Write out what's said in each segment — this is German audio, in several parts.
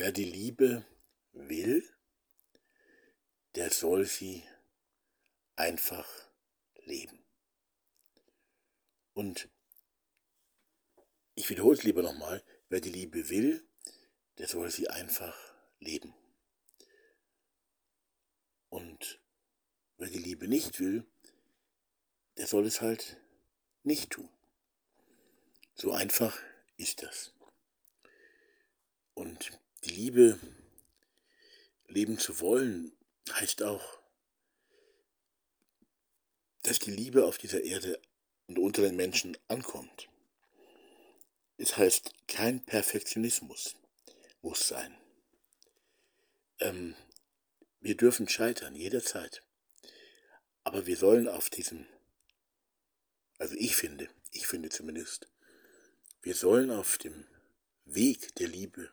Wer die Liebe will, der soll sie einfach leben. Und ich wiederhole es lieber nochmal, wer die Liebe will, der soll sie einfach leben. Und wer die Liebe nicht will, der soll es halt nicht tun. So einfach ist das. Und die Liebe leben zu wollen, heißt auch, dass die Liebe auf dieser Erde und unter den Menschen ankommt. Es heißt, kein Perfektionismus muss sein. Ähm, wir dürfen scheitern, jederzeit. Aber wir sollen auf diesem, also ich finde, ich finde zumindest, wir sollen auf dem Weg der Liebe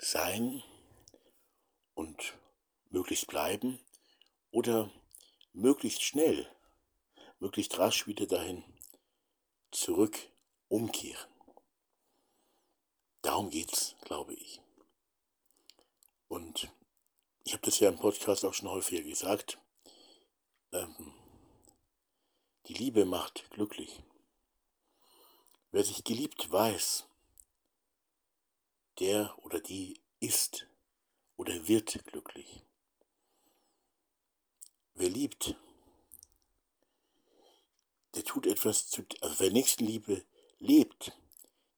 sein und möglichst bleiben oder möglichst schnell, möglichst rasch wieder dahin zurück umkehren. Darum geht's, glaube ich. Und ich habe das ja im Podcast auch schon häufiger gesagt. Ähm, die Liebe macht glücklich. Wer sich geliebt weiß, der oder die ist oder wird glücklich. Wer liebt, der tut etwas zu, also wer Nächstenliebe lebt,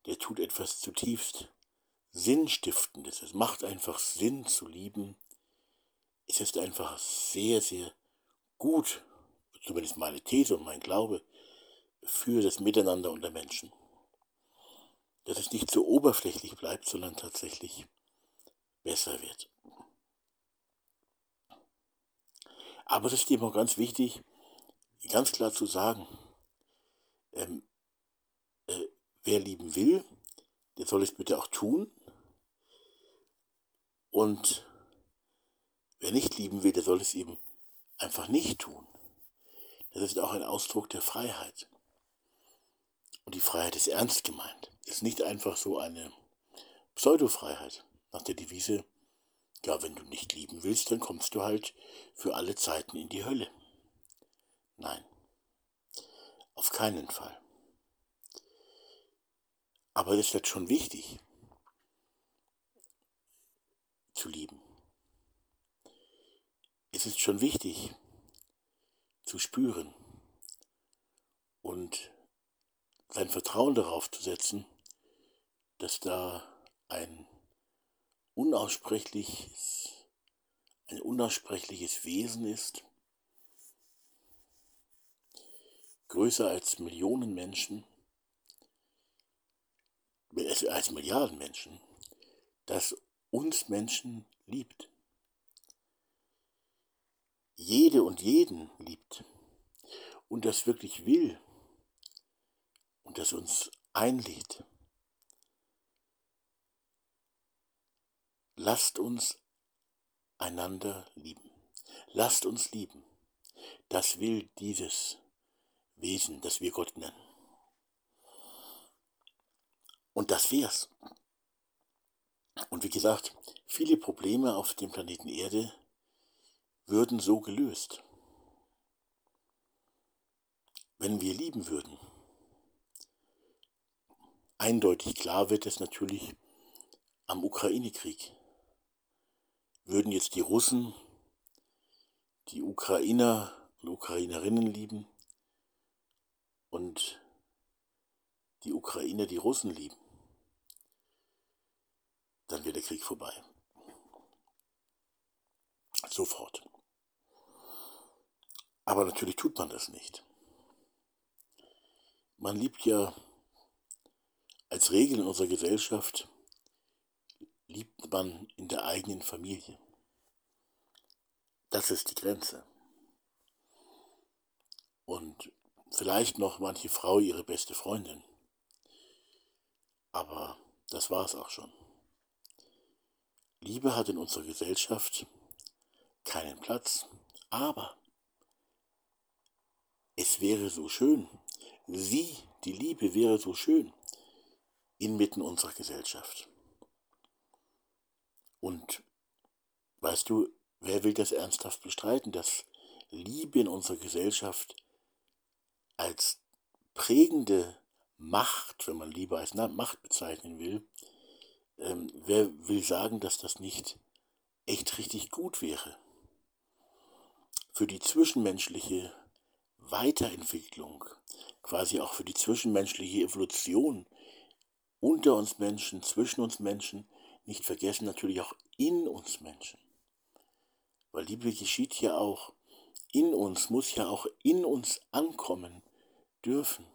der tut etwas zutiefst Sinnstiftendes. Es macht einfach Sinn zu lieben. Es ist einfach sehr, sehr gut, zumindest meine These und mein Glaube, für das Miteinander unter Menschen dass es nicht so oberflächlich bleibt, sondern tatsächlich besser wird. Aber es ist eben auch ganz wichtig, ganz klar zu sagen, ähm, äh, wer lieben will, der soll es bitte auch tun. Und wer nicht lieben will, der soll es eben einfach nicht tun. Das ist auch ein Ausdruck der Freiheit. Und die Freiheit ist ernst gemeint ist nicht einfach so eine Pseudofreiheit nach der Devise, ja, wenn du nicht lieben willst, dann kommst du halt für alle Zeiten in die Hölle. Nein, auf keinen Fall. Aber es wird schon wichtig, zu lieben. Es ist schon wichtig, zu spüren und sein Vertrauen darauf zu setzen, dass da ein unaussprechliches, ein unaussprechliches Wesen ist, größer als Millionen Menschen, als Milliarden Menschen, das uns Menschen liebt. Jede und jeden liebt und das wirklich will und das uns einlädt. Lasst uns einander lieben. Lasst uns lieben. Das will dieses Wesen, das wir Gott nennen. Und das wär's. Und wie gesagt, viele Probleme auf dem Planeten Erde würden so gelöst, wenn wir lieben würden. Eindeutig klar wird es natürlich am Ukraine-Krieg. Würden jetzt die Russen die Ukrainer und Ukrainerinnen lieben und die Ukrainer die Russen lieben, dann wäre der Krieg vorbei. Sofort. Aber natürlich tut man das nicht. Man liebt ja als Regel in unserer Gesellschaft liebt man in der eigenen Familie. Das ist die Grenze. Und vielleicht noch manche Frau ihre beste Freundin. Aber das war es auch schon. Liebe hat in unserer Gesellschaft keinen Platz, aber es wäre so schön, sie, die Liebe wäre so schön, inmitten unserer Gesellschaft. Und weißt du, wer will das ernsthaft bestreiten, dass Liebe in unserer Gesellschaft als prägende Macht, wenn man Liebe als Macht bezeichnen will, ähm, wer will sagen, dass das nicht echt richtig gut wäre? Für die zwischenmenschliche Weiterentwicklung, quasi auch für die zwischenmenschliche Evolution unter uns Menschen, zwischen uns Menschen, nicht vergessen natürlich auch in uns Menschen. Weil Liebe geschieht ja auch in uns, muss ja auch in uns ankommen dürfen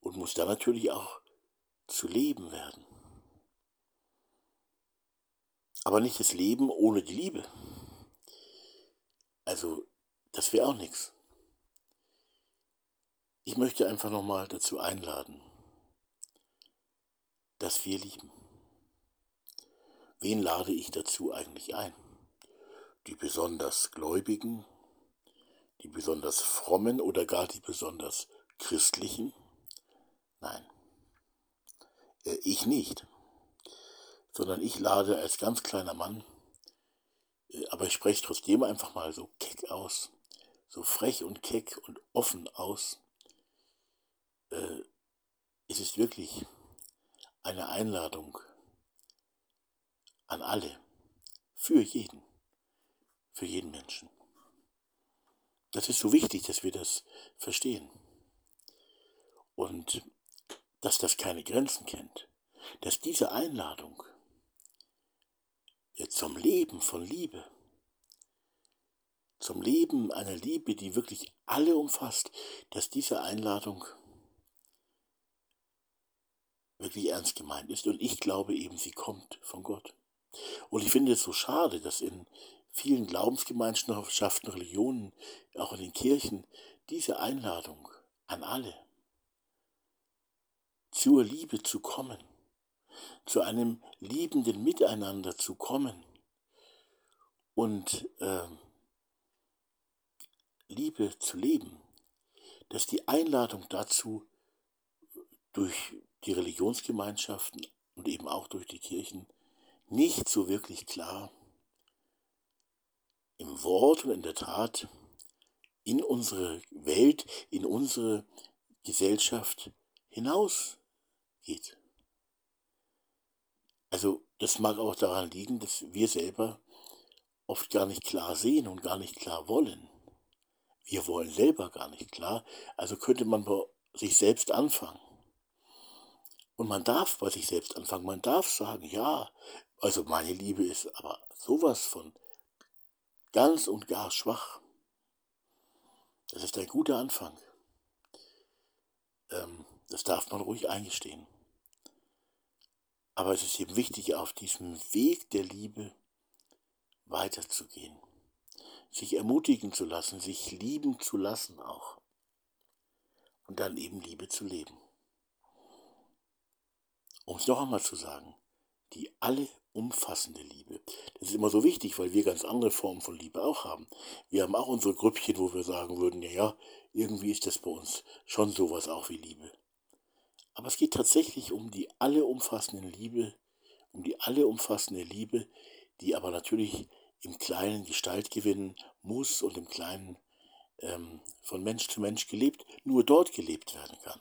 und muss dann natürlich auch zu leben werden. Aber nicht das Leben ohne die Liebe. Also, das wäre auch nichts. Ich möchte einfach nochmal dazu einladen, dass wir lieben. Wen lade ich dazu eigentlich ein? Die besonders Gläubigen, die besonders Frommen oder gar die besonders Christlichen? Nein, äh, ich nicht, sondern ich lade als ganz kleiner Mann, äh, aber ich spreche trotzdem einfach mal so keck aus, so frech und keck und offen aus. Äh, es ist wirklich eine Einladung an alle, für jeden, für jeden Menschen. Das ist so wichtig, dass wir das verstehen. Und dass das keine Grenzen kennt. Dass diese Einladung zum Leben von Liebe, zum Leben einer Liebe, die wirklich alle umfasst, dass diese Einladung wirklich ernst gemeint ist. Und ich glaube eben, sie kommt von Gott. Und ich finde es so schade, dass in vielen Glaubensgemeinschaften, Religionen, auch in den Kirchen, diese Einladung an alle zur Liebe zu kommen, zu einem liebenden Miteinander zu kommen und äh, Liebe zu leben, dass die Einladung dazu durch die Religionsgemeinschaften und eben auch durch die Kirchen nicht so wirklich klar im Wort und in der Tat in unsere Welt, in unsere Gesellschaft hinausgeht. Also das mag auch daran liegen, dass wir selber oft gar nicht klar sehen und gar nicht klar wollen. Wir wollen selber gar nicht klar, also könnte man bei sich selbst anfangen. Und man darf bei sich selbst anfangen, man darf sagen, ja, also meine Liebe ist aber sowas von ganz und gar schwach. Das ist ein guter Anfang. Ähm, das darf man ruhig eingestehen. Aber es ist eben wichtig, auf diesem Weg der Liebe weiterzugehen. Sich ermutigen zu lassen, sich lieben zu lassen auch. Und dann eben Liebe zu leben. Um es noch einmal zu sagen, die alle umfassende Liebe. Das ist immer so wichtig, weil wir ganz andere Formen von Liebe auch haben. Wir haben auch unsere Grüppchen, wo wir sagen würden, ja, ja, irgendwie ist das bei uns schon sowas auch wie Liebe. Aber es geht tatsächlich um die alle umfassende Liebe, um die alle umfassende Liebe, die aber natürlich im Kleinen Gestalt gewinnen muss und im Kleinen ähm, von Mensch zu Mensch gelebt, nur dort gelebt werden kann.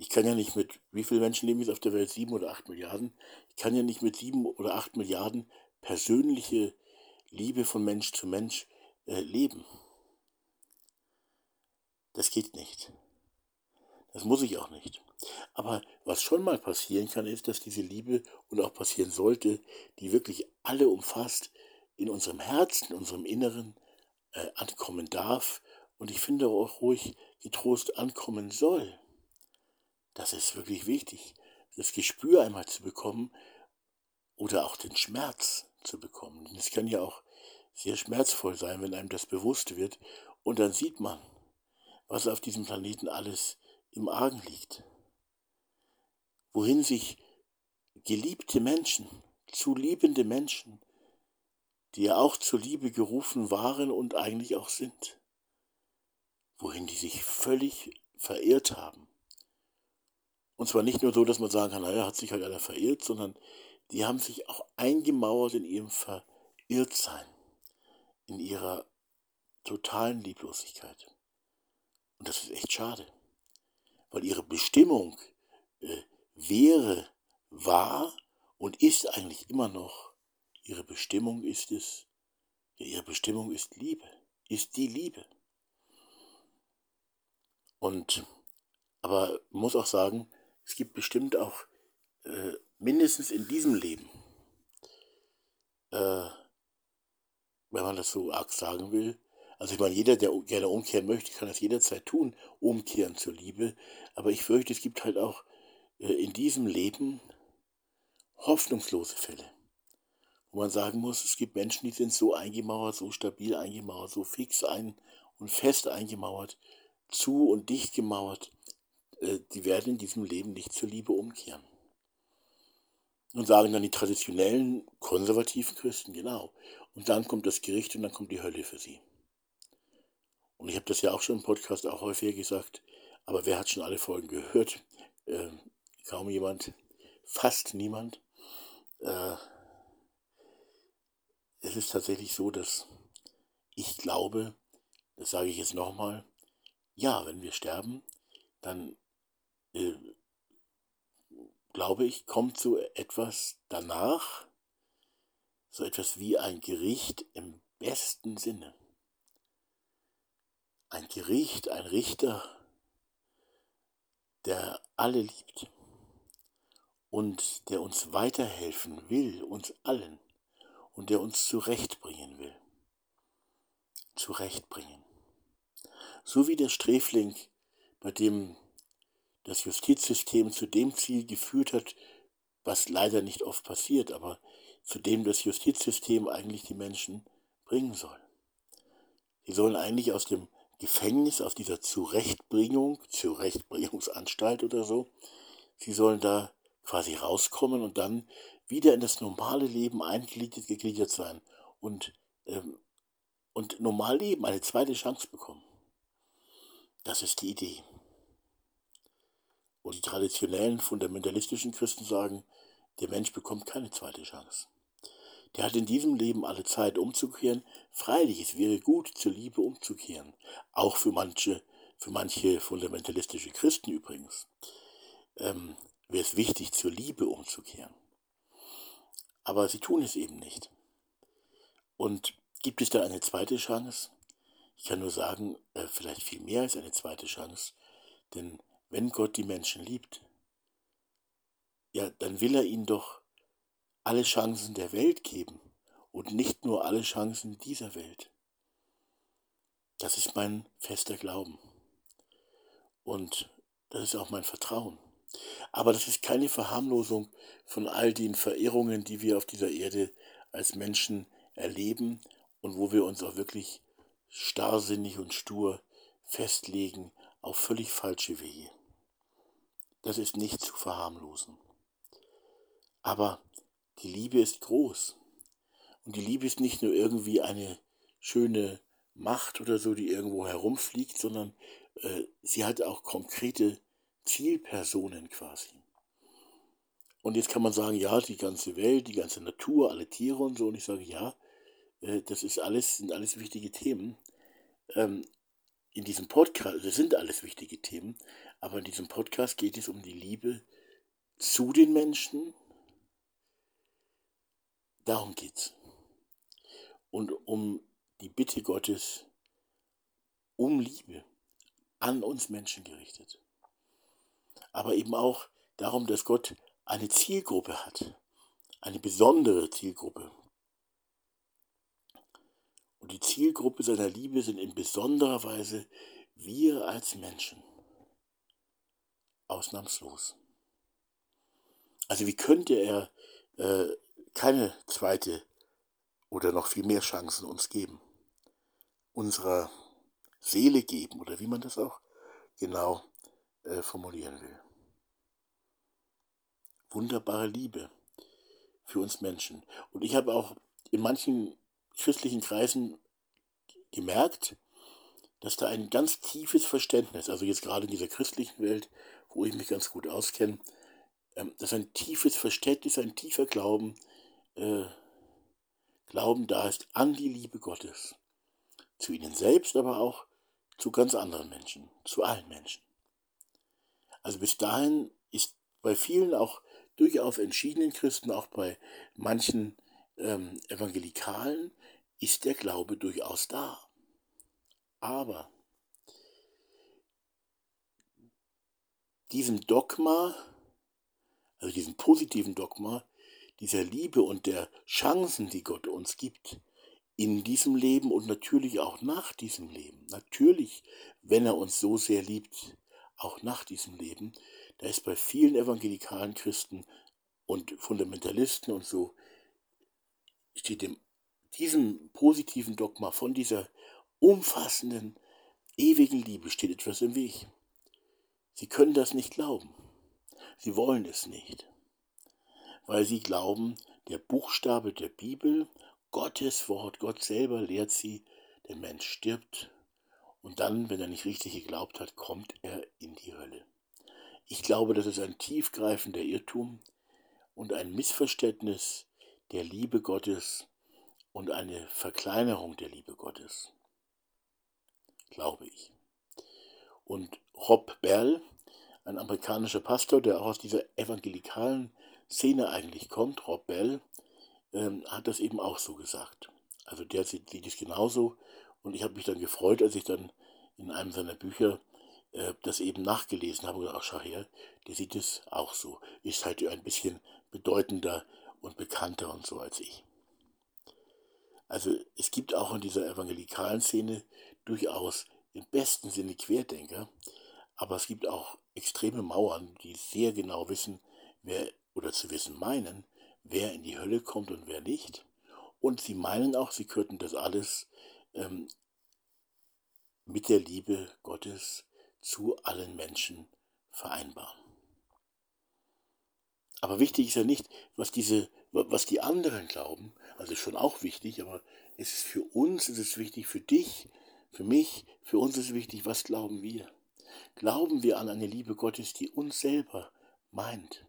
Ich kann ja nicht mit, wie viele Menschen leben jetzt auf der Welt? Sieben oder acht Milliarden. Ich kann ja nicht mit sieben oder acht Milliarden persönliche Liebe von Mensch zu Mensch äh, leben. Das geht nicht. Das muss ich auch nicht. Aber was schon mal passieren kann, ist, dass diese Liebe und auch passieren sollte, die wirklich alle umfasst, in unserem Herzen, in unserem Inneren äh, ankommen darf und ich finde auch ruhig getrost ankommen soll. Das ist wirklich wichtig, das Gespür einmal zu bekommen oder auch den Schmerz zu bekommen. Es kann ja auch sehr schmerzvoll sein, wenn einem das bewusst wird und dann sieht man, was auf diesem Planeten alles im Argen liegt. Wohin sich geliebte Menschen, zu liebende Menschen, die ja auch zur Liebe gerufen waren und eigentlich auch sind, wohin die sich völlig verirrt haben und zwar nicht nur so, dass man sagen kann, naja, hat sich halt einer verirrt, sondern die haben sich auch eingemauert in ihrem Verirrtsein, in ihrer totalen Lieblosigkeit. Und das ist echt schade, weil ihre Bestimmung äh, wäre, war und ist eigentlich immer noch, ihre Bestimmung ist es, ja, ihre Bestimmung ist Liebe, ist die Liebe. Und, aber muss auch sagen, es gibt bestimmt auch äh, mindestens in diesem Leben, äh, wenn man das so arg sagen will, also ich meine, jeder, der gerne umkehren möchte, kann das jederzeit tun, umkehren zur Liebe. Aber ich fürchte, es gibt halt auch äh, in diesem Leben hoffnungslose Fälle, wo man sagen muss, es gibt Menschen, die sind so eingemauert, so stabil eingemauert, so fix ein und fest eingemauert, zu und dicht gemauert, die werden in diesem Leben nicht zur Liebe umkehren. Und sagen dann die traditionellen konservativen Christen, genau. Und dann kommt das Gericht und dann kommt die Hölle für sie. Und ich habe das ja auch schon im Podcast auch häufiger gesagt, aber wer hat schon alle Folgen gehört? Äh, kaum jemand, fast niemand. Äh, es ist tatsächlich so, dass ich glaube, das sage ich jetzt nochmal, ja, wenn wir sterben, dann äh, glaube ich, kommt so etwas danach, so etwas wie ein Gericht im besten Sinne. Ein Gericht, ein Richter, der alle liebt und der uns weiterhelfen will, uns allen, und der uns zurechtbringen will. Zurechtbringen. So wie der Sträfling, bei dem das Justizsystem zu dem Ziel geführt hat, was leider nicht oft passiert, aber zu dem das Justizsystem eigentlich die Menschen bringen soll. Sie sollen eigentlich aus dem Gefängnis, aus dieser Zurechtbringung, Zurechtbringungsanstalt oder so, sie sollen da quasi rauskommen und dann wieder in das normale Leben eingegliedert gegliedert sein und, ähm, und normal leben, eine zweite Chance bekommen. Das ist die Idee. Und die traditionellen fundamentalistischen Christen sagen, der Mensch bekommt keine zweite Chance. Der hat in diesem Leben alle Zeit umzukehren. Freilich, es wäre gut, zur Liebe umzukehren. Auch für manche, für manche fundamentalistische Christen übrigens. Ähm, wäre es wichtig, zur Liebe umzukehren. Aber sie tun es eben nicht. Und gibt es da eine zweite Chance? Ich kann nur sagen, äh, vielleicht viel mehr als eine zweite Chance. Denn wenn Gott die Menschen liebt, ja, dann will er ihnen doch alle Chancen der Welt geben und nicht nur alle Chancen dieser Welt. Das ist mein fester Glauben. Und das ist auch mein Vertrauen. Aber das ist keine Verharmlosung von all den Verirrungen, die wir auf dieser Erde als Menschen erleben und wo wir uns auch wirklich starrsinnig und stur festlegen auf völlig falsche Wege das ist nicht zu verharmlosen. Aber die Liebe ist groß. Und die Liebe ist nicht nur irgendwie eine schöne Macht oder so, die irgendwo herumfliegt, sondern äh, sie hat auch konkrete Zielpersonen quasi. Und jetzt kann man sagen, ja, die ganze Welt, die ganze Natur, alle Tiere und so. Und ich sage, ja, äh, das ist alles, sind alles wichtige Themen. Ähm, in diesem Podcast, das sind alles wichtige Themen, aber in diesem Podcast geht es um die Liebe zu den Menschen. Darum geht's. Und um die Bitte Gottes um Liebe an uns Menschen gerichtet. Aber eben auch darum, dass Gott eine Zielgruppe hat, eine besondere Zielgruppe. Und die Zielgruppe seiner Liebe sind in besonderer Weise wir als Menschen. Ausnahmslos. Also wie könnte er äh, keine zweite oder noch viel mehr Chancen uns geben? Unserer Seele geben oder wie man das auch genau äh, formulieren will. Wunderbare Liebe für uns Menschen. Und ich habe auch in manchen christlichen Kreisen gemerkt, dass da ein ganz tiefes Verständnis, also jetzt gerade in dieser christlichen Welt, wo ich mich ganz gut auskenne, ähm, dass ein tiefes Verständnis, ein tiefer Glauben, äh, Glauben da ist an die Liebe Gottes. Zu ihnen selbst, aber auch zu ganz anderen Menschen, zu allen Menschen. Also bis dahin ist bei vielen auch durchaus entschiedenen Christen, auch bei manchen ähm, Evangelikalen, ist der Glaube durchaus da. Aber diesem Dogma, also diesem positiven Dogma, dieser Liebe und der Chancen, die Gott uns gibt, in diesem Leben und natürlich auch nach diesem Leben, natürlich, wenn er uns so sehr liebt, auch nach diesem Leben, da ist bei vielen evangelikalen Christen und Fundamentalisten und so, steht dem, diesem positiven Dogma von dieser umfassenden, ewigen Liebe steht etwas im Weg. Sie können das nicht glauben. Sie wollen es nicht. Weil sie glauben, der Buchstabe der Bibel, Gottes Wort, Gott selber lehrt sie, der Mensch stirbt und dann, wenn er nicht richtig geglaubt hat, kommt er in die Hölle. Ich glaube, das ist ein tiefgreifender Irrtum und ein Missverständnis der Liebe Gottes und eine Verkleinerung der Liebe Gottes. Glaube ich. Und Rob Bell, ein amerikanischer Pastor, der auch aus dieser evangelikalen Szene eigentlich kommt, Rob Bell, ähm, hat das eben auch so gesagt. Also der sieht, sieht es genauso und ich habe mich dann gefreut, als ich dann in einem seiner Bücher äh, das eben nachgelesen habe und ach schau her, der sieht es auch so. Ist halt ein bisschen bedeutender und bekannter und so als ich. Also es gibt auch in dieser evangelikalen Szene durchaus im besten Sinne Querdenker, aber es gibt auch extreme Mauern, die sehr genau wissen, wer oder zu wissen meinen, wer in die Hölle kommt und wer nicht. Und sie meinen auch, sie könnten das alles ähm, mit der Liebe Gottes zu allen Menschen vereinbaren. Aber wichtig ist ja nicht, was diese, was die anderen glauben, also schon auch wichtig, aber es ist für uns, es ist wichtig, für dich, für mich, für uns ist wichtig, was glauben wir? Glauben wir an eine Liebe Gottes, die uns selber meint?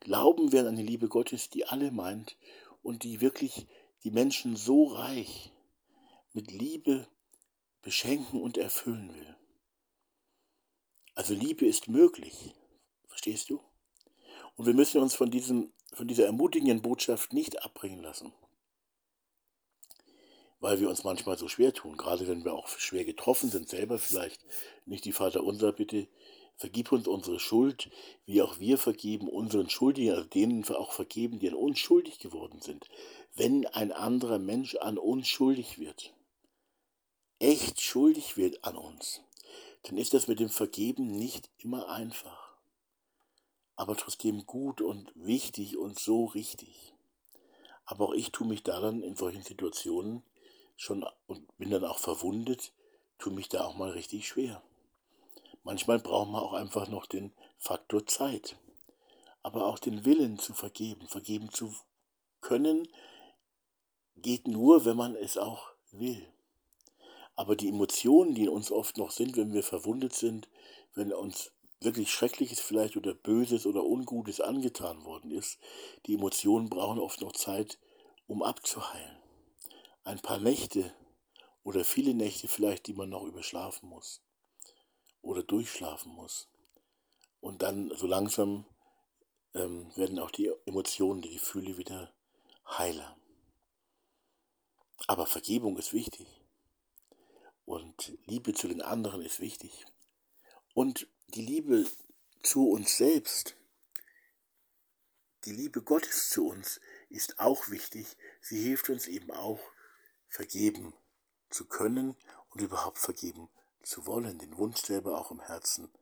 Glauben wir an eine Liebe Gottes, die alle meint und die wirklich die Menschen so reich mit Liebe beschenken und erfüllen will? Also Liebe ist möglich. Verstehst du? Und wir müssen uns von, diesem, von dieser ermutigenden Botschaft nicht abbringen lassen. Weil wir uns manchmal so schwer tun, gerade wenn wir auch schwer getroffen sind, selber vielleicht. Nicht die Vater unser Bitte, vergib uns unsere Schuld, wie auch wir vergeben unseren Schuldigen, also denen wir auch vergeben, die an uns schuldig geworden sind. Wenn ein anderer Mensch an uns schuldig wird, echt schuldig wird an uns, dann ist das mit dem Vergeben nicht immer einfach, aber trotzdem gut und wichtig und so richtig. Aber auch ich tue mich daran in solchen Situationen schon und bin dann auch verwundet, tue mich da auch mal richtig schwer. Manchmal braucht man auch einfach noch den Faktor Zeit, aber auch den Willen zu vergeben. Vergeben zu können geht nur, wenn man es auch will. Aber die Emotionen, die in uns oft noch sind, wenn wir verwundet sind, wenn uns wirklich Schreckliches vielleicht oder Böses oder Ungutes angetan worden ist, die Emotionen brauchen oft noch Zeit, um abzuheilen. Ein paar Nächte oder viele Nächte vielleicht, die man noch überschlafen muss oder durchschlafen muss. Und dann so langsam ähm, werden auch die Emotionen, die Gefühle wieder heiler. Aber Vergebung ist wichtig. Und Liebe zu den anderen ist wichtig. Und die Liebe zu uns selbst, die Liebe Gottes zu uns ist auch wichtig. Sie hilft uns eben auch, vergeben zu können und überhaupt vergeben zu wollen, den Wunsch selber auch im Herzen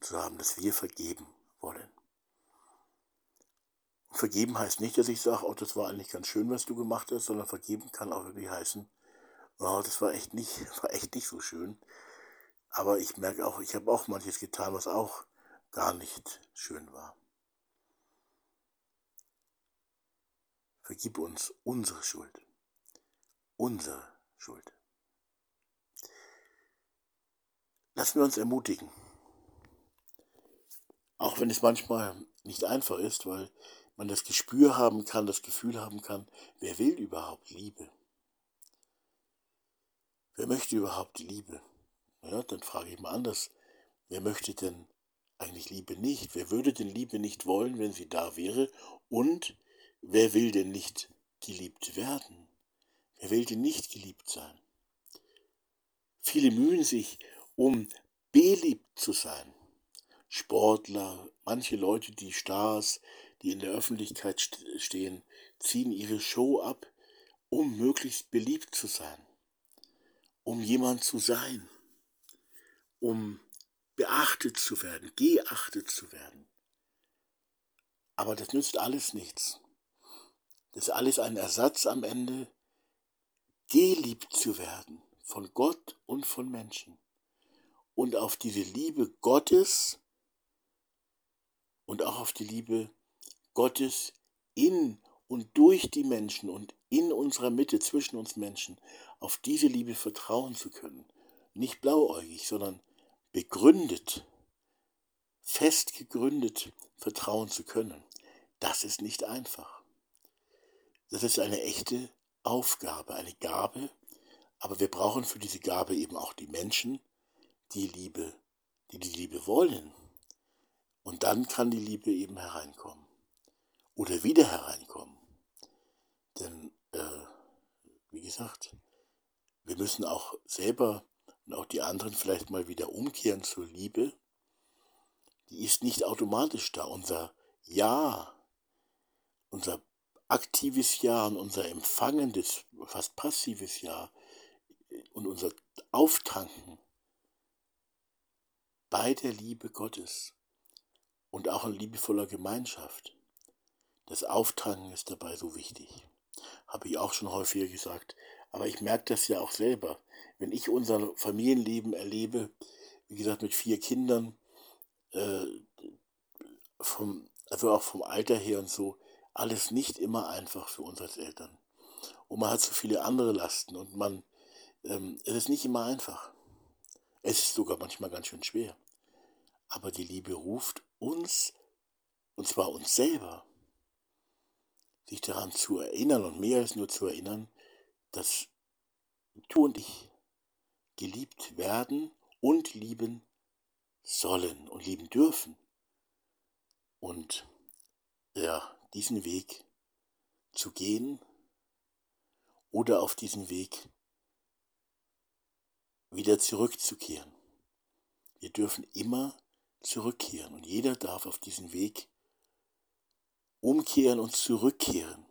zu haben, dass wir vergeben wollen. Vergeben heißt nicht, dass ich sage, oh, das war eigentlich ganz schön, was du gemacht hast, sondern vergeben kann auch wirklich heißen, oh, das war echt nicht, war echt nicht so schön. Aber ich merke auch, ich habe auch manches getan, was auch gar nicht schön war. Vergib uns unsere Schuld. Unsere Schuld. Lassen wir uns ermutigen. Auch wenn es manchmal nicht einfach ist, weil man das Gespür haben kann, das Gefühl haben kann, wer will überhaupt Liebe? Wer möchte überhaupt Liebe? Ja, dann frage ich mal anders, wer möchte denn eigentlich Liebe nicht? Wer würde denn Liebe nicht wollen, wenn sie da wäre? Und wer will denn nicht geliebt werden? Wer will nicht geliebt sein? Viele mühen sich, um beliebt zu sein. Sportler, manche Leute, die Stars, die in der Öffentlichkeit stehen, ziehen ihre Show ab, um möglichst beliebt zu sein, um jemand zu sein, um beachtet zu werden, geachtet zu werden. Aber das nützt alles nichts. Das ist alles ein Ersatz am Ende, geliebt zu werden von Gott und von Menschen. Und auf diese Liebe Gottes und auch auf die Liebe Gottes in und durch die Menschen und in unserer Mitte zwischen uns Menschen, auf diese Liebe vertrauen zu können. Nicht blauäugig, sondern begründet, fest gegründet vertrauen zu können. Das ist nicht einfach. Das ist eine echte Aufgabe, eine Gabe, aber wir brauchen für diese Gabe eben auch die Menschen, die Liebe, die die Liebe wollen. Und dann kann die Liebe eben hereinkommen. Oder wieder hereinkommen. Denn, äh, wie gesagt, wir müssen auch selber und auch die anderen vielleicht mal wieder umkehren zur Liebe. Die ist nicht automatisch da. Unser Ja, unser aktives Ja und unser empfangendes, fast passives Ja und unser Auftanken bei der Liebe Gottes und auch in liebevoller Gemeinschaft. Das Auftanken ist dabei so wichtig. Habe ich auch schon häufiger gesagt. Aber ich merke das ja auch selber. Wenn ich unser Familienleben erlebe, wie gesagt, mit vier Kindern, äh, vom, also auch vom Alter her und so, alles nicht immer einfach für uns als Eltern. Und man hat so viele andere Lasten und man, ähm, es ist nicht immer einfach. Es ist sogar manchmal ganz schön schwer. Aber die Liebe ruft uns, und zwar uns selber, sich daran zu erinnern und mehr als nur zu erinnern, dass du und ich geliebt werden und lieben sollen und lieben dürfen. Und ja, diesen Weg zu gehen oder auf diesen Weg wieder zurückzukehren. Wir dürfen immer zurückkehren. Und jeder darf auf diesen Weg umkehren und zurückkehren.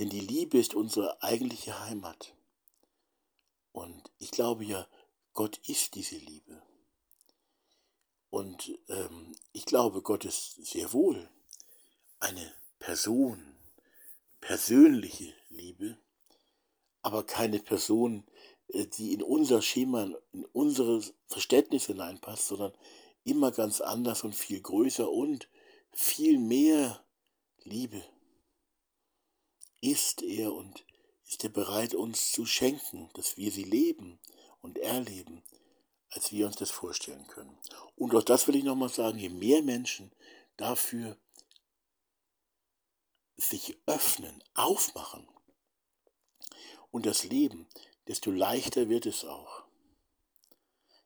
Denn die Liebe ist unsere eigentliche Heimat. Und ich glaube ja, Gott ist diese Liebe. Und ähm, ich glaube, Gott ist sehr wohl eine Person, persönliche Liebe, aber keine Person, äh, die in unser Schema, in unsere Verständnis hineinpasst, sondern immer ganz anders und viel größer und viel mehr Liebe ist er und ist er bereit, uns zu schenken, dass wir sie leben und erleben, als wir uns das vorstellen können. Und auch das will ich nochmal sagen, je mehr Menschen dafür sich öffnen, aufmachen und das Leben, desto leichter wird es auch.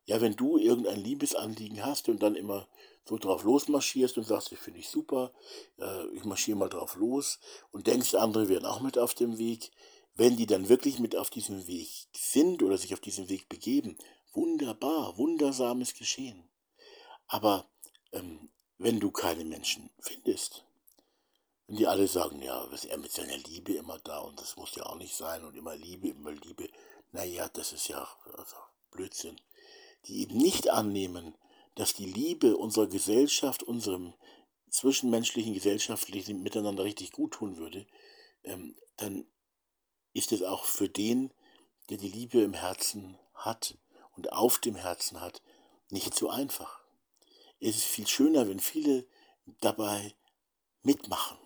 Ja, wenn du irgendein Liebesanliegen hast und dann immer so drauf losmarschierst und sagst, ich finde ich super, äh, ich marschiere mal drauf los und denkst, andere wären auch mit auf dem Weg, wenn die dann wirklich mit auf diesem Weg sind oder sich auf diesen Weg begeben, wunderbar, wundersames Geschehen. Aber ähm, wenn du keine Menschen findest, wenn die alle sagen, ja, was er mit seiner Liebe immer da? Und das muss ja auch nicht sein. Und immer Liebe, immer Liebe, naja, das ist ja also Blödsinn. Die eben nicht annehmen, dass die Liebe unserer Gesellschaft, unserem zwischenmenschlichen, gesellschaftlichen Miteinander richtig gut tun würde, ähm, dann ist es auch für den, der die Liebe im Herzen hat und auf dem Herzen hat, nicht so einfach. Es ist viel schöner, wenn viele dabei mitmachen,